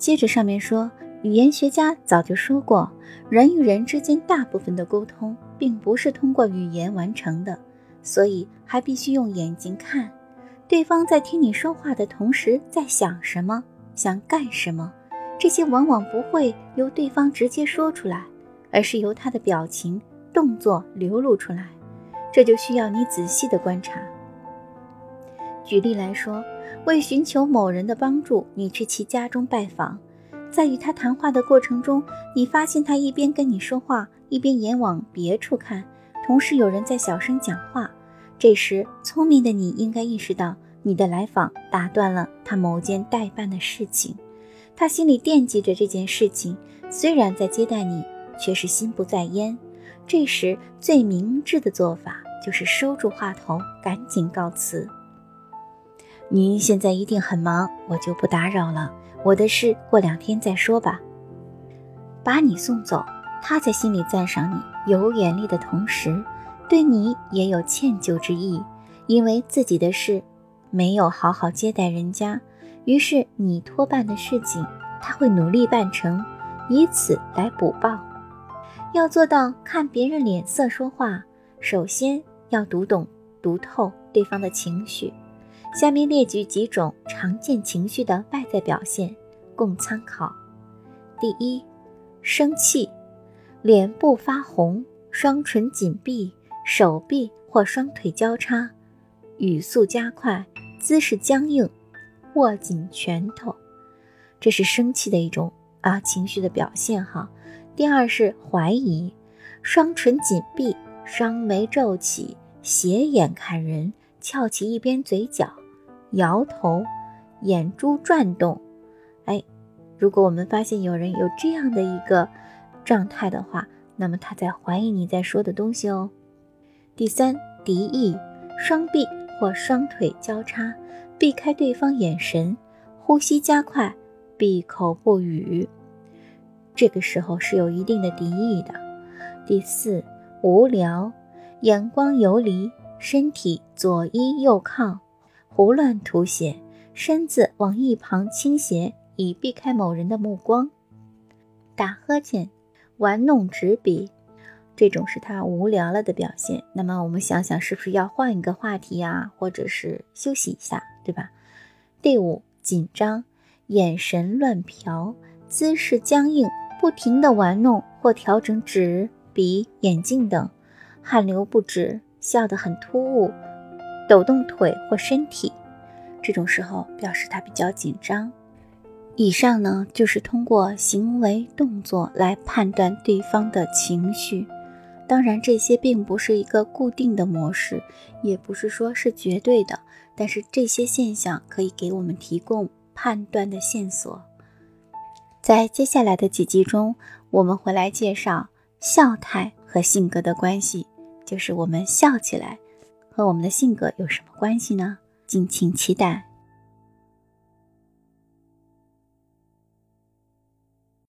接着上面说，语言学家早就说过，人与人之间大部分的沟通并不是通过语言完成的，所以还必须用眼睛看，对方在听你说话的同时在想什么，想干什么，这些往往不会由对方直接说出来，而是由他的表情、动作流露出来，这就需要你仔细的观察。举例来说。为寻求某人的帮助，你去其家中拜访，在与他谈话的过程中，你发现他一边跟你说话，一边眼往别处看，同时有人在小声讲话。这时，聪明的你应该意识到，你的来访打断了他某件待办的事情，他心里惦记着这件事情，虽然在接待你，却是心不在焉。这时，最明智的做法就是收住话头，赶紧告辞。您现在一定很忙，我就不打扰了。我的事过两天再说吧。把你送走，他在心里赞赏你有眼力的同时，对你也有歉疚之意，因为自己的事没有好好接待人家，于是你托办的事情他会努力办成，以此来补报。要做到看别人脸色说话，首先要读懂、读透对方的情绪。下面列举几种常见情绪的外在表现，供参考。第一，生气，脸部发红，双唇紧闭，手臂或双腿交叉，语速加快，姿势僵硬，握紧拳头，这是生气的一种啊情绪的表现哈。第二是怀疑，双唇紧闭，双眉皱起，斜眼看人，翘起一边嘴角。摇头，眼珠转动，哎，如果我们发现有人有这样的一个状态的话，那么他在怀疑你在说的东西哦。第三，敌意，双臂或双腿交叉，避开对方眼神，呼吸加快，闭口不语，这个时候是有一定的敌意的。第四，无聊，眼光游离，身体左依右靠。胡乱涂写，身子往一旁倾斜，以避开某人的目光。打呵欠，玩弄纸笔，这种是他无聊了的表现。那么我们想想，是不是要换一个话题啊，或者是休息一下，对吧？第五，紧张，眼神乱瞟，姿势僵硬，不停地玩弄或调整纸笔、眼镜等，汗流不止，笑得很突兀。抖动腿或身体，这种时候表示他比较紧张。以上呢就是通过行为动作来判断对方的情绪。当然，这些并不是一个固定的模式，也不是说是绝对的。但是这些现象可以给我们提供判断的线索。在接下来的几集中，我们会来介绍笑态和性格的关系，就是我们笑起来。和我们的性格有什么关系呢？敬请期待。